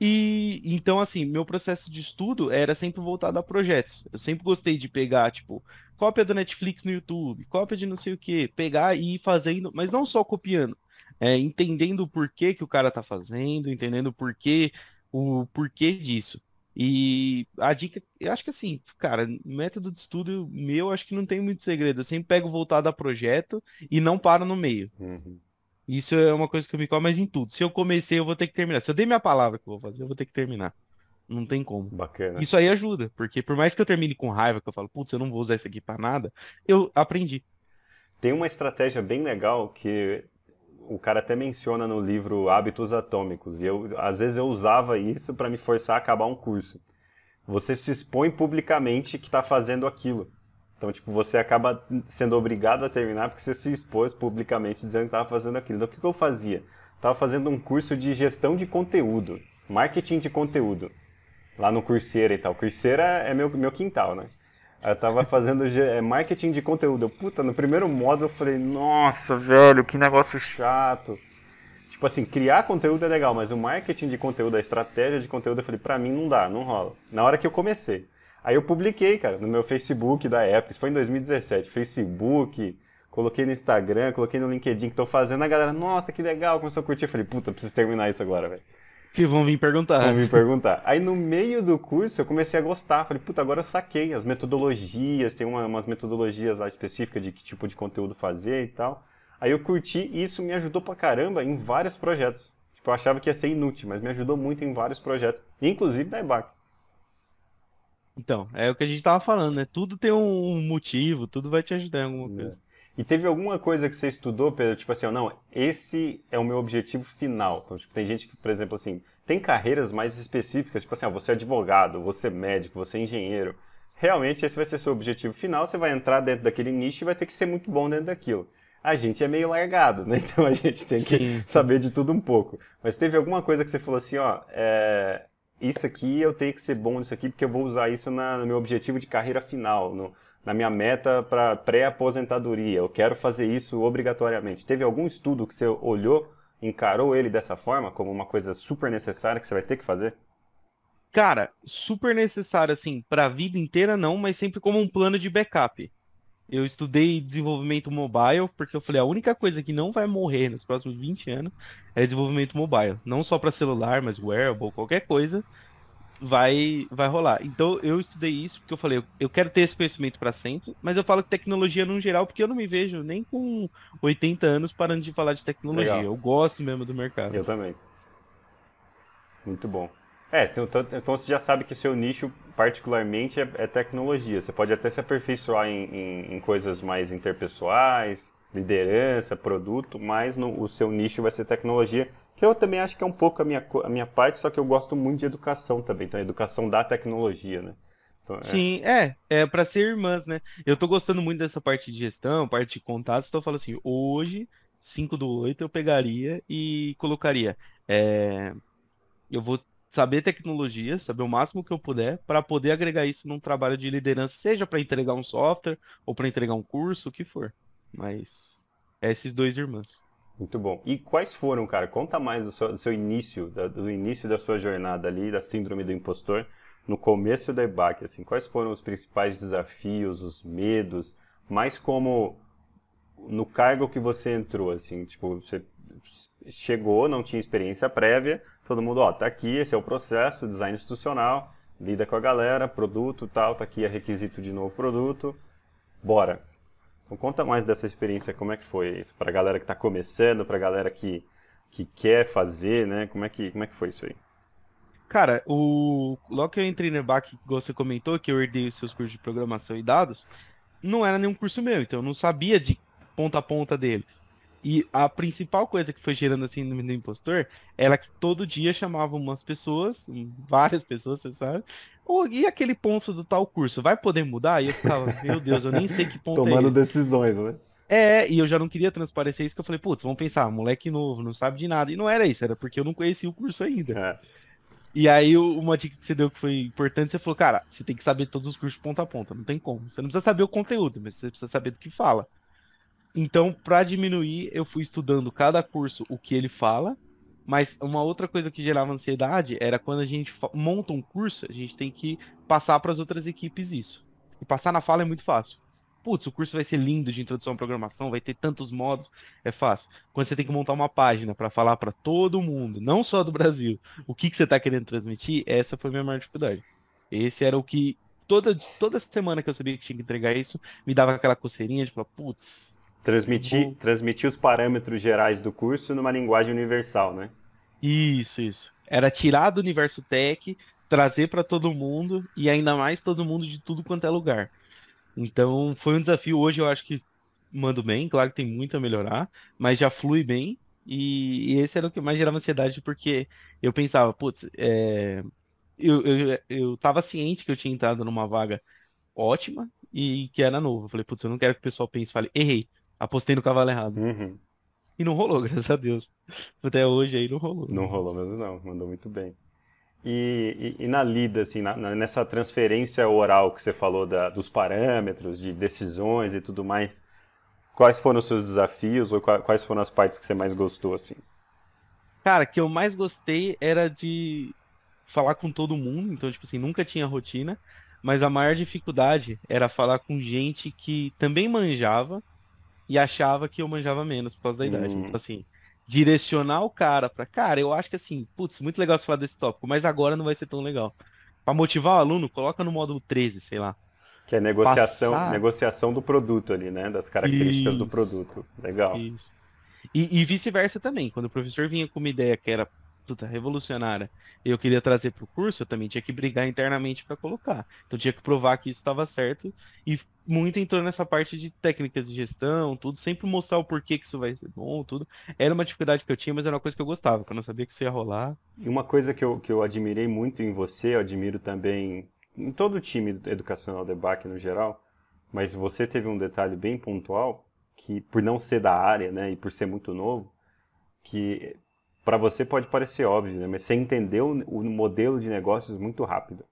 E então, assim, meu processo de estudo era sempre voltado a projetos. Eu sempre gostei de pegar, tipo, cópia da Netflix no YouTube, cópia de não sei o que, pegar e ir fazendo, mas não só copiando, é, entendendo o porquê que o cara tá fazendo, entendendo o porquê, o porquê disso. E a dica, eu acho que assim, cara, método de estudo meu, acho que não tem muito segredo. Eu sempre pego voltado a projeto e não paro no meio. Uhum. Isso é uma coisa que eu me como mais em tudo. Se eu comecei, eu vou ter que terminar. Se eu dei minha palavra que eu vou fazer, eu vou ter que terminar. Não tem como. Bacana. Isso aí ajuda, porque por mais que eu termine com raiva, que eu falo, putz, eu não vou usar isso aqui para nada, eu aprendi. Tem uma estratégia bem legal que o cara até menciona no livro Hábitos Atômicos, e eu às vezes eu usava isso para me forçar a acabar um curso. Você se expõe publicamente que está fazendo aquilo. Então, tipo, você acaba sendo obrigado a terminar porque você se expôs publicamente dizendo que estava fazendo aquilo. Então, o que, que eu fazia? Estava fazendo um curso de gestão de conteúdo, marketing de conteúdo lá no Curseira e tal. Curseira é meu, meu quintal, né? Eu tava fazendo é, marketing de conteúdo. Eu, puta, no primeiro módulo eu falei, nossa, velho, que negócio chato. Tipo assim, criar conteúdo é legal, mas o marketing de conteúdo, a estratégia de conteúdo, eu falei, pra mim não dá, não rola. Na hora que eu comecei. Aí eu publiquei, cara, no meu Facebook da época, isso foi em 2017, Facebook, coloquei no Instagram, coloquei no LinkedIn que tô fazendo, a galera, nossa, que legal, começou a curtir. Eu falei, puta, preciso terminar isso agora, velho. Que vão vir perguntar. Vão vir perguntar. Aí no meio do curso eu comecei a gostar. Falei, puta, agora eu saquei as metodologias, tem uma, umas metodologias lá específicas de que tipo de conteúdo fazer e tal. Aí eu curti e isso me ajudou pra caramba em vários projetos. Tipo, eu achava que ia ser inútil, mas me ajudou muito em vários projetos, inclusive da EBAC. Então, é o que a gente tava falando, né? Tudo tem um motivo, tudo vai te ajudar em alguma É. coisa. E teve alguma coisa que você estudou, Pedro, tipo assim, não, esse é o meu objetivo final. Então, tipo, tem gente que, por exemplo, assim, tem carreiras mais específicas, tipo assim, ó, você é advogado, você é médico, você é engenheiro. Realmente esse vai ser seu objetivo final, você vai entrar dentro daquele nicho e vai ter que ser muito bom dentro daquilo. A gente é meio largado, né? Então a gente tem que Sim. saber de tudo um pouco. Mas teve alguma coisa que você falou assim, ó, é, isso aqui eu tenho que ser bom nisso aqui porque eu vou usar isso na- no meu objetivo de carreira final, no- na minha meta para pré-aposentadoria. Eu quero fazer isso obrigatoriamente. Teve algum estudo que você olhou, encarou ele dessa forma, como uma coisa super necessária que você vai ter que fazer? Cara, super necessário, assim, pra vida inteira não, mas sempre como um plano de backup. Eu estudei desenvolvimento mobile, porque eu falei, a única coisa que não vai morrer nos próximos 20 anos é desenvolvimento mobile. Não só pra celular, mas wearable, qualquer coisa, vai, vai rolar. Então eu estudei isso porque eu falei, eu, quero ter esse conhecimento pra sempre, mas eu falo que tecnologia no geral, porque eu não me vejo nem com 80 anos parando de falar de tecnologia. Legal. Eu gosto mesmo do mercado. Eu também. Muito bom. É, então, então- então você já sabe que seu nicho particularmente é, é tecnologia. Você pode até se aperfeiçoar em, em- em coisas mais interpessoais, liderança, produto, mas no- o seu nicho vai ser tecnologia, que eu também acho que é um pouco a minha, a minha parte, só que eu gosto muito de educação também. Então, educação da tecnologia, né? Então, é- Sim, é, é para ser irmãs, né? Eu tô gostando muito dessa parte de gestão, parte de contatos, então eu falo assim, hoje, 5 do 8, eu pegaria e colocaria, é, eu vou saber tecnologia, saber o máximo que eu puder, para poder agregar isso num trabalho de liderança, seja para entregar um software ou para entregar um curso, o que for. Mas é esses dois irmãos. Muito bom. E quais foram, cara? Conta mais do seu, do seu início, da- do início da sua jornada ali, da síndrome do impostor, no começo da EBAC, assim. Quais foram os principais desafios, os medos, mais como no cargo que você entrou, assim, tipo, você chegou, não tinha experiência prévia, todo mundo, ó, tá aqui, esse é o processo, design institucional, lida com a galera, produto, tal, tá aqui é requisito de novo produto, bora. Então conta mais dessa experiência, como é que foi isso? Pra galera que tá começando, pra galera que, que quer fazer, né? Como é que, como é que foi isso aí? Cara, o... logo que eu entrei no EBAC, você comentou, que eu herdei os seus cursos de programação e dados, não era nenhum curso meu, então eu não sabia de ponta a ponta deles. E a principal coisa que foi gerando assim no impostor era que todo dia chamavam umas pessoas, várias pessoas, você sabe, "Ô, e aquele ponto do tal curso, vai poder mudar? E eu ficava, meu Deus, eu nem sei que ponto é Tomando decisões, né? É, e eu já não queria transparecer isso, que eu falei, putz, vamos pensar, moleque novo, não sabe de nada. E não era isso, era porque eu não conhecia o curso ainda. É. E aí, uma dica que você deu que foi importante, você falou, cara, você tem que saber todos os cursos ponta a ponta, não tem como. Você não precisa saber o conteúdo, mas você precisa saber do que fala. Então, para diminuir, eu fui estudando cada curso o que ele fala, mas uma outra coisa que gerava ansiedade era quando a gente monta um curso, a gente tem que passar para as outras equipes isso. E passar na fala é muito fácil. Putz, o curso vai ser lindo de introdução à programação, vai ter tantos modos, é fácil. Quando você tem que montar uma página para falar para todo mundo, não só do Brasil, o que, que você está querendo transmitir, essa foi a minha maior dificuldade. Esse era o que, toda, toda semana que eu sabia que tinha que entregar isso, me dava aquela coceirinha de falar, putz, Transmitir, transmitir os parâmetros gerais do curso numa linguagem universal, né? isso, isso. Era tirar do universo tech, trazer para todo mundo, e ainda mais todo mundo de tudo quanto é lugar. Então, foi um desafio. Hoje eu acho que mando bem, claro que tem muito a melhorar, mas já flui bem. E, e esse era o que mais gerava ansiedade, porque eu pensava, putz, é, eu, eu, eu tava ciente que eu tinha entrado numa vaga ótima e que era novo. Eu falei, putz, eu não quero que o pessoal pense, fale, errei, apostei no cavalo errado. Uhum. E não rolou, graças a Deus. Até hoje aí não rolou. Não rolou mesmo não, mandou muito bem. E, e- e na lida, assim, na- na- nessa transferência oral que você falou da- dos parâmetros, de decisões e tudo mais, quais foram os seus desafios ou qua- quais foram as partes que você mais gostou, assim? Cara, que eu mais gostei era de falar com todo mundo, então, tipo assim, nunca tinha rotina, mas a maior dificuldade era falar com gente que também manjava e achava que eu manjava menos por causa da idade. Hum. Então, assim, direcionar o cara pra, cara, eu acho que assim, putz, muito legal você falar desse tópico, mas agora não vai ser tão legal. Pra motivar o aluno, coloca no módulo 13, sei lá. Que é negociação, Passar. negociação do produto ali, né? Das características do Isso. produto. Legal. Isso. E, e vice-versa também. Quando o professor vinha com uma ideia que era puta, revolucionária eu queria trazer para o curso, eu também tinha que brigar internamente para colocar. Então tinha que provar que isso estava certo e muito entrou nessa parte de técnicas de gestão, tudo, sempre mostrar o porquê que isso vai ser bom, tudo. Era uma dificuldade que eu tinha, mas era uma coisa que eu gostava, que eu não sabia que isso ia rolar. E uma coisa que eu, que eu admirei muito em você, eu admiro também em todo o time educacional do EBAC no geral, mas você teve um detalhe bem pontual, que por não ser da área, né, e por ser muito novo, que para você pode parecer óbvio, né, mas você entendeu o modelo de negócios muito rápido.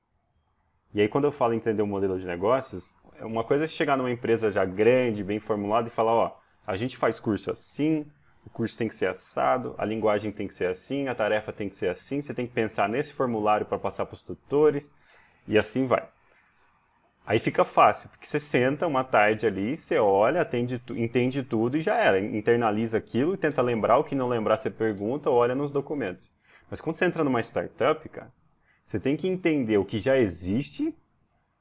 E aí quando eu falo entender o modelo de negócios, é uma coisa é chegar numa empresa já grande, bem formulada e falar, ó, a gente faz curso assim, o curso tem que ser assado, a linguagem tem que ser assim, a tarefa tem que ser assim, você tem que pensar nesse formulário para passar para os tutores e assim vai. Aí fica fácil, porque você senta uma tarde ali, você olha, atende, entende tudo e já era. Internaliza aquilo e tenta lembrar. O que não lembrar, você pergunta olha nos documentos. Mas quando você entra numa startup, cara, você tem que entender o que já existe,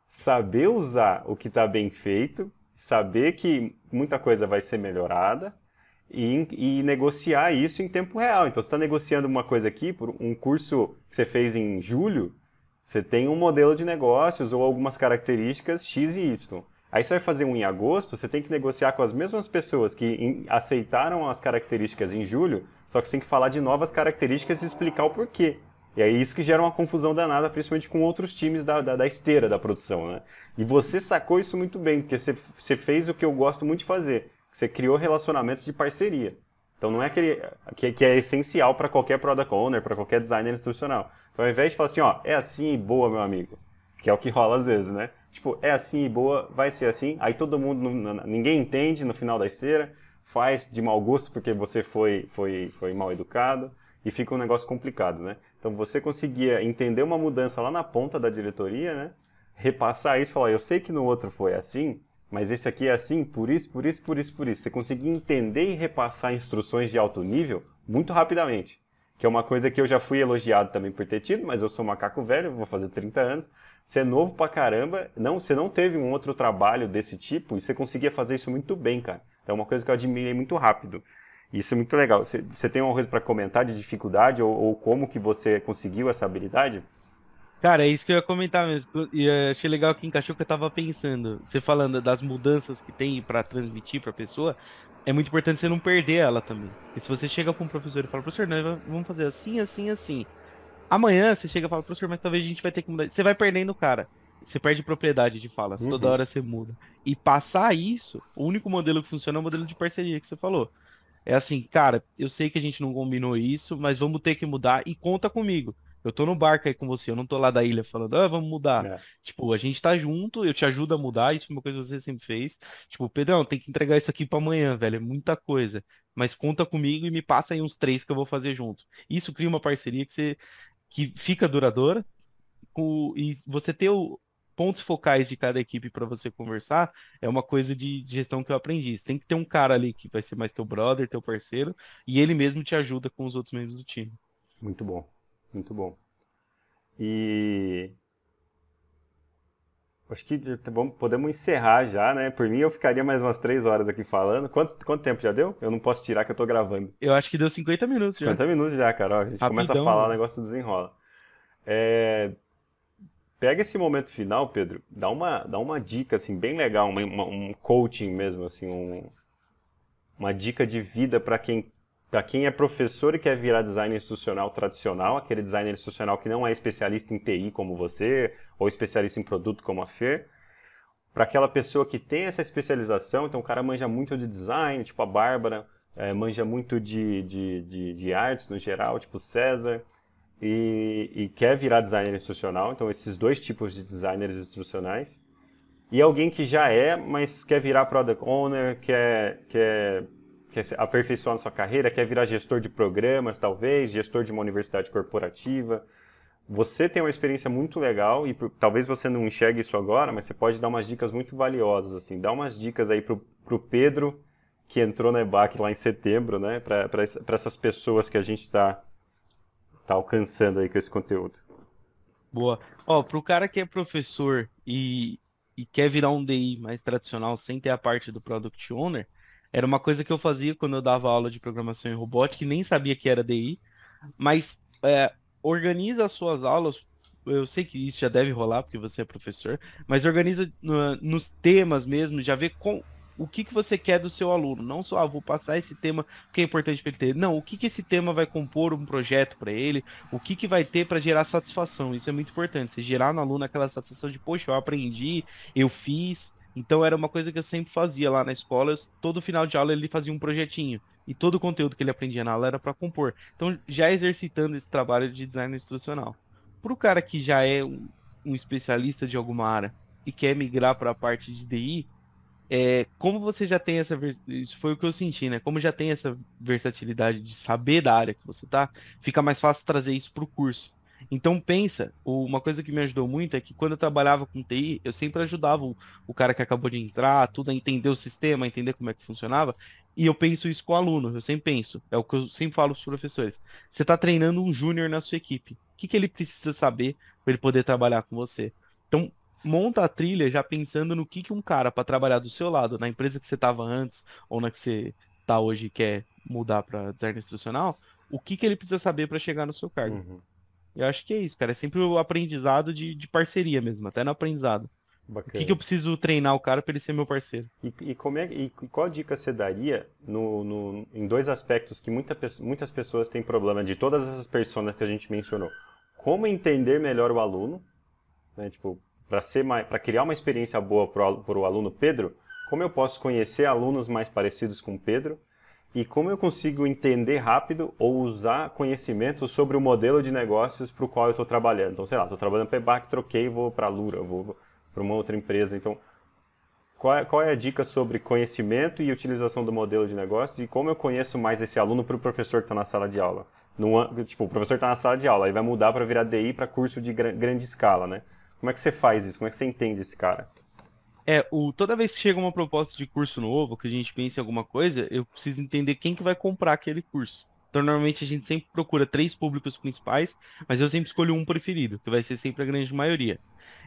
saber usar o que está bem feito, saber que muita coisa vai ser melhorada e, e negociar isso em tempo real. Então, você está negociando uma coisa aqui por um curso que você fez em julho, você tem um modelo de negócios ou algumas características X e Y. Aí você vai fazer um em agosto, você tem que negociar com as mesmas pessoas que aceitaram as características em julho, só que você tem que falar de novas características e explicar o porquê. E é isso que gera uma confusão danada, principalmente com outros times da, da, da esteira da produção, né? E você sacou isso muito bem, porque você, você fez o que eu gosto muito de fazer. Você criou relacionamentos de parceria. Então não é aquele que, que é essencial para qualquer product owner, para qualquer designer institucional. Então, ao invés de falar assim, ó, é assim e boa, meu amigo, que é o que rola às vezes, né? Tipo, é assim e boa, vai ser assim. Aí todo mundo, ninguém entende no final da esteira, faz de mau gosto porque você foi, foi, foi mal educado e fica um negócio complicado, né? Então, você conseguia entender uma mudança lá na ponta da diretoria, né? Repassar isso e falar, eu sei que no outro foi assim, mas esse aqui é assim, por isso, por isso, por isso, por isso. Você conseguia entender e repassar instruções de alto nível muito rapidamente que é uma coisa que eu já fui elogiado também por ter tido, mas eu sou macaco velho, vou fazer 30 anos. Você é novo pra caramba, não, você não teve um outro trabalho desse tipo e você conseguia fazer isso muito bem, cara. Então é uma coisa que eu admirei muito rápido. Isso é muito legal. Você, você tem uma coisa para comentar de dificuldade ou, ou, como que você conseguiu essa habilidade? Cara, é isso que eu ia comentar mesmo. E achei legal que encaixou que eu tava pensando. Você falando das mudanças que tem para transmitir para a pessoa, é muito importante você não perder ela também. E se você chega para um professor e fala, professor, nós vamos fazer assim, assim, assim. Amanhã você chega e fala, professor, mas talvez a gente vai ter que mudar. Você vai perdendo o cara. Você perde propriedade de fala. Uhum. Toda hora você muda. E passar isso, o único modelo que funciona é o modelo de parceria que você falou. É assim, cara, eu sei que a gente não combinou isso, mas vamos ter que mudar e conta comigo. Eu tô no barco aí com você, eu não tô lá da ilha falando, ah, vamos mudar. É. Tipo, a gente tá junto, eu te ajudo a mudar, isso é uma coisa que você sempre fez. Tipo, Pedrão, tem que entregar isso aqui para amanhã, velho, é muita coisa. Mas conta comigo e me passa aí uns três que eu vou fazer junto. Isso cria uma parceria que você que fica duradoura. Com, e você ter o, pontos focais de cada equipe para você conversar é uma coisa de, de gestão que eu aprendi. Você tem que ter um cara ali que vai ser mais teu brother, teu parceiro, e ele mesmo te ajuda com os outros membros do time. Muito bom. Muito bom. E acho que vamos, podemos encerrar já, né? Por mim eu ficaria mais umas três horas aqui falando. Quanto, quanto tempo já deu? Eu não posso tirar que eu tô gravando. Eu acho que deu 50 minutos já. 50 minutos já, cara. a gente Rapidão, começa a falar, o negócio desenrola. É... Pega esse momento final, Pedro, dá uma, dá uma dica assim bem legal, uma, uma, um coaching mesmo, assim, um, uma dica de vida para quem para quem é professor e quer virar designer institucional tradicional, aquele designer institucional que não é especialista em TI como você, ou especialista em produto como a Fer, para aquela pessoa que tem essa especialização, então o cara manja muito de design, tipo a Bárbara, é, manja muito de, de, de, de, artes no geral, tipo César, e, e quer virar designer institucional, então esses dois tipos de designers institucionais. E alguém que já é, mas quer virar product owner, quer, quer quer aperfeiçoar na sua carreira, quer virar gestor de programas, talvez, gestor de uma universidade corporativa. Você tem uma experiência muito legal e talvez você não enxergue isso agora, mas você pode dar umas dicas muito valiosas, assim. Dá umas dicas aí pro, pro Pedro, que entrou na EBAC lá em setembro, né? Para essas pessoas que a gente está tá alcançando aí com esse conteúdo. Boa. Ó, pro cara que é professor e, e quer virar um DI mais tradicional sem ter a parte do Product Owner, Era uma coisa que eu fazia quando eu dava aula de programação em robótica, e nem sabia que era DI, mas é, organiza as suas aulas. Eu sei que isso já deve rolar, porque você é professor, mas organiza no, nos temas mesmo, já vê com, o que, que você quer do seu aluno. Não só, ah, vou passar esse tema que é importante para ele ter. Não, o que, que esse tema vai compor um projeto para ele, o que, que vai ter para gerar satisfação. Isso é muito importante. Você gerar no aluno aquela satisfação de, poxa, eu aprendi, eu fiz. Então era uma coisa que eu sempre fazia lá na escola. Eu, todo final de aula ele fazia um projetinho. E todo o conteúdo que ele aprendia na aula era para compor. Então, já exercitando esse trabalho de design instrucional. Para o cara que já é um, um especialista de alguma área e quer migrar para a parte de DI, é, como você já tem essa isso foi o que eu senti, né? Como já tem essa versatilidade de saber da área que você tá, fica mais fácil trazer isso para o curso. Então pensa, uma coisa que me ajudou muito é que quando eu trabalhava com TI, eu sempre ajudava o, o cara que acabou de entrar, tudo a entender o sistema, a entender como é que funcionava. E eu penso isso com o aluno, eu sempre penso, é o que eu sempre falo para os professores. Você está treinando um júnior na sua equipe. O que, que ele precisa saber para ele poder trabalhar com você? Então, monta a trilha já pensando no que, que um cara para trabalhar do seu lado, na empresa que você estava antes ou na que você está hoje e quer mudar para design instrucional, o que, que ele precisa saber para chegar no seu cargo. Uhum. Eu acho que é isso, cara. É sempre o aprendizado de, de parceria mesmo, até no aprendizado. Bacana. O que, que eu preciso treinar o cara para ele ser meu parceiro? E, e, como é, e qual dica você daria no, no, em dois aspectos que muita, muitas pessoas têm problema de todas essas pessoas que a gente mencionou? Como entender melhor o aluno, né? Tipo, para criar uma experiência boa para o aluno Pedro, como eu posso conhecer alunos mais parecidos com Pedro e como eu consigo entender rápido ou usar conhecimento sobre o modelo de negócios para o qual eu estou trabalhando. Então, sei lá, estou trabalhando para EBAC, troquei, vou para a Lura, vou para uma outra empresa. Então, qual é, qual é, a dica sobre conhecimento e utilização do modelo de negócios e como eu conheço mais esse aluno para o professor que está na sala de aula? No, tipo, o professor está na sala de aula, ele vai mudar para virar DI para curso de grande escala, né? Como é que você faz isso? Como é que você entende esse cara? É, o, toda vez que chega uma proposta de curso novo, que a gente pensa em alguma coisa, eu preciso entender quem que vai comprar aquele curso. Então, normalmente a gente sempre procura três públicos principais, mas eu sempre escolho um preferido, que vai ser sempre a grande maioria.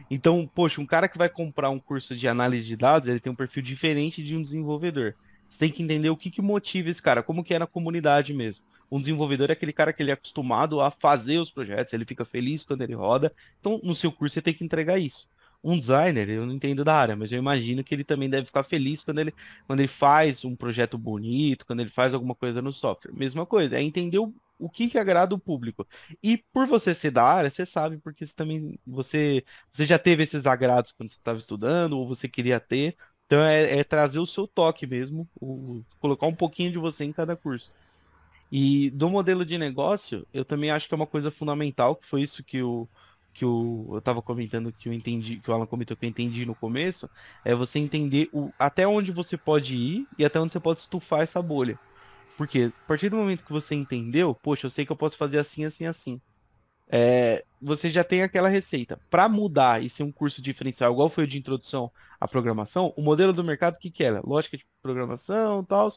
Então, poxa, um cara que vai comprar um curso de análise de dados, ele tem um perfil diferente de um desenvolvedor. Você tem que entender o que, que motiva esse cara, como que é na comunidade mesmo. Um desenvolvedor é aquele cara que ele é acostumado a fazer os projetos, ele fica feliz quando ele roda. Então, no seu curso, você tem que entregar isso. Um designer, eu não entendo da área, mas eu imagino que ele também deve ficar feliz quando ele, quando ele faz um projeto bonito, quando ele faz alguma coisa no software. Mesma coisa, é entender o, o que, que agrada o público. E por você ser da área, você sabe, porque você também você, você já teve esses agrados quando você estava estudando, ou você queria ter. Então é, é trazer o seu toque mesmo, o, colocar um pouquinho de você em cada curso. E do modelo de negócio, eu também acho que é uma coisa fundamental, que foi isso que o que o, eu estava comentando que eu entendi, que o Alan comentou que eu entendi no começo, é você entender o, até onde você pode ir e até onde você pode estufar essa bolha. Porque a partir do momento que você entendeu, poxa, eu sei que eu posso fazer assim, assim, assim. É, você já tem aquela receita. Para mudar e ser um curso diferencial, igual foi o de introdução à programação, o modelo do mercado, o que, que era? Lógica de programação e tal.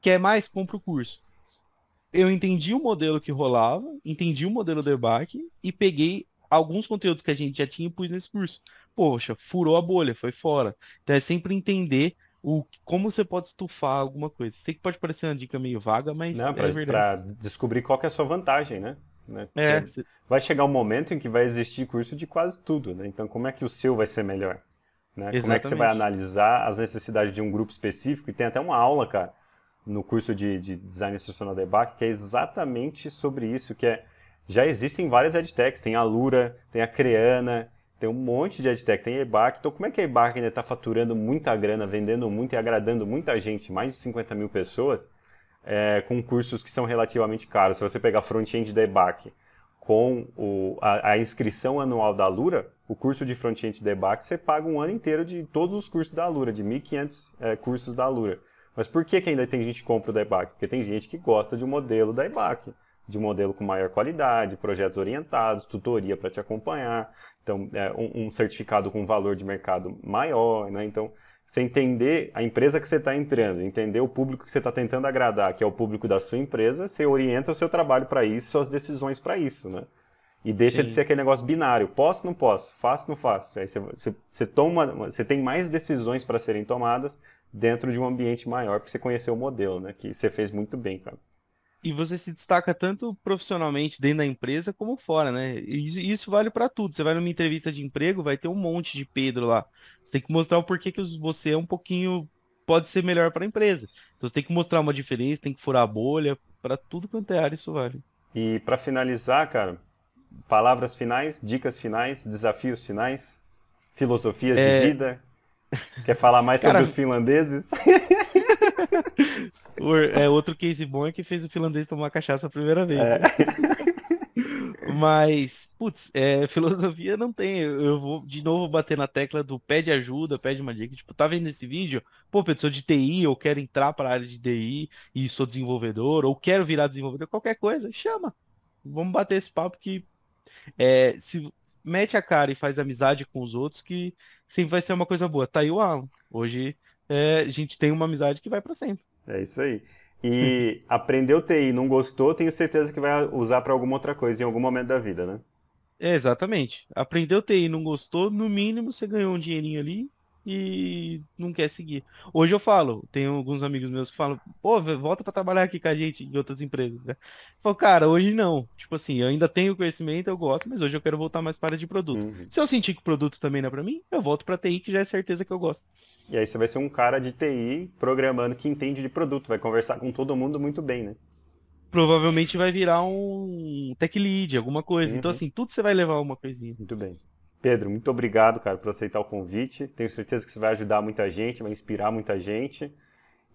Quer mais? Compra o curso eu entendi o modelo que rolava, entendi o modelo do debate e peguei alguns conteúdos que a gente já tinha e pus nesse curso. Poxa, furou a bolha, foi fora. Então é sempre entender o, como você pode estufar alguma coisa. Sei que pode parecer uma dica meio vaga, mas Não, pra, é verdade. Para descobrir qual é a sua vantagem, né? né? É, vai chegar um momento em que vai existir curso de quase tudo, né? Então como é que o seu vai ser melhor? Né? Como é que você vai analisar as necessidades de um grupo específico? E tem até uma aula, cara, no curso de, de Design Instrucional da EBAC, que é exatamente sobre isso, que é, já existem várias edtechs, tem a Lura, tem a Creana, tem um monte de edtech, tem a EBAC, então como é que a EBAC ainda está faturando muita grana, vendendo muito e agradando muita gente, mais de 50 mil pessoas, é, com cursos que são relativamente caros. Se você pegar front-end da com o, a, a, inscrição anual da Lura, o curso de front-end da você paga um ano inteiro de todos os cursos da Lura, de 1.500 é, cursos da Lura. Mas por que, que ainda tem gente que compra o da? Porque tem gente que gosta de um modelo da EBAC, de um modelo com maior qualidade, projetos orientados, tutoria para te acompanhar, então é, um, um, certificado com valor de mercado maior, né? Então você entender a empresa que você está entrando, entender o público que você está tentando agradar, que é o público da sua empresa, você orienta o seu trabalho para isso, suas decisões para isso, né? E deixa Sim. de ser aquele negócio binário, posso, não posso, faço, não faço. Aí você, você, você toma, você tem mais decisões para serem tomadas dentro de um ambiente maior, porque você conheceu o modelo, né? Que você fez muito bem, cara. E você se destaca tanto profissionalmente dentro da empresa como fora, né? E isso, isso vale para tudo. Você vai numa entrevista de emprego, vai ter um monte de Pedro lá. Você tem que mostrar o porquê que você é um pouquinho pode ser melhor para a empresa. Então você tem que mostrar uma diferença, tem que furar a bolha, para tudo quanto é área isso vale. E para finalizar, cara, palavras finais, dicas finais, desafios finais, filosofias é... de vida. Quer falar mais cara... sobre os finlandeses? é, outro case bom é que fez o finlandês tomar cachaça a primeira vez. É. Mas, putz, é, filosofia não tem. Eu vou de novo bater na tecla do pede ajuda, pede uma dica. Tipo, tá vendo esse vídeo? Pô, Pedro, sou de TI, ou quero entrar para a área de TI e sou desenvolvedor, ou quero virar desenvolvedor, qualquer coisa, chama. Vamos bater esse papo que é, se mete a cara e faz amizade com os outros, que sempre vai ser uma coisa boa. Tá aí o Alan. Hoje é, a gente tem uma amizade que vai para sempre. É isso aí. E aprendeu TI, não gostou, tenho certeza que vai usar para alguma outra coisa em algum momento da vida, né? É, exatamente. Aprendeu TI, não gostou, no mínimo você ganhou um dinheirinho ali e não quer seguir. Hoje eu falo, tenho alguns amigos meus que falam, pô, volta para trabalhar aqui com a gente em outras empresas. Né? Eu falo, cara, hoje não. Tipo assim, eu ainda tenho conhecimento, eu gosto, mas hoje eu quero voltar mais para de produto. Uhum. Se eu sentir que o produto também não é para mim, eu volto para TI, que já é certeza que eu gosto. E aí você vai ser um cara de TI programando que entende de produto, vai conversar com todo mundo muito bem, né? Provavelmente vai virar um tech lead, alguma coisa. Então, uhum. Então, assim, tudo você vai levar uma coisinha. Muito bem. Pedro, muito obrigado, cara, por aceitar o convite. Tenho certeza que você vai ajudar muita gente, vai inspirar muita gente.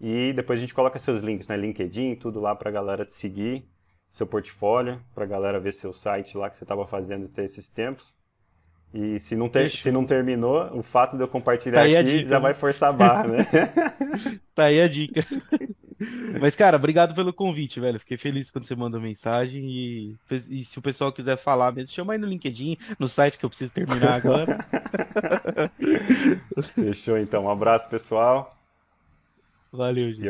E depois a gente coloca seus links, né? LinkedIn, tudo lá para a galera te seguir, seu portfólio, para a galera ver seu site lá que você estava fazendo até esses tempos. E se não, ter, se não terminou, o fato de eu compartilhar tá aqui dica, já né? vai forçar a barra, né? tá aí a dica. Mas, cara, obrigado pelo convite, velho. Fiquei feliz quando você mandou mensagem. E, e se o pessoal quiser falar mesmo, chama aí no LinkedIn, no site que eu preciso terminar agora. Fechou, então. Um abraço, pessoal. Valeu, gente.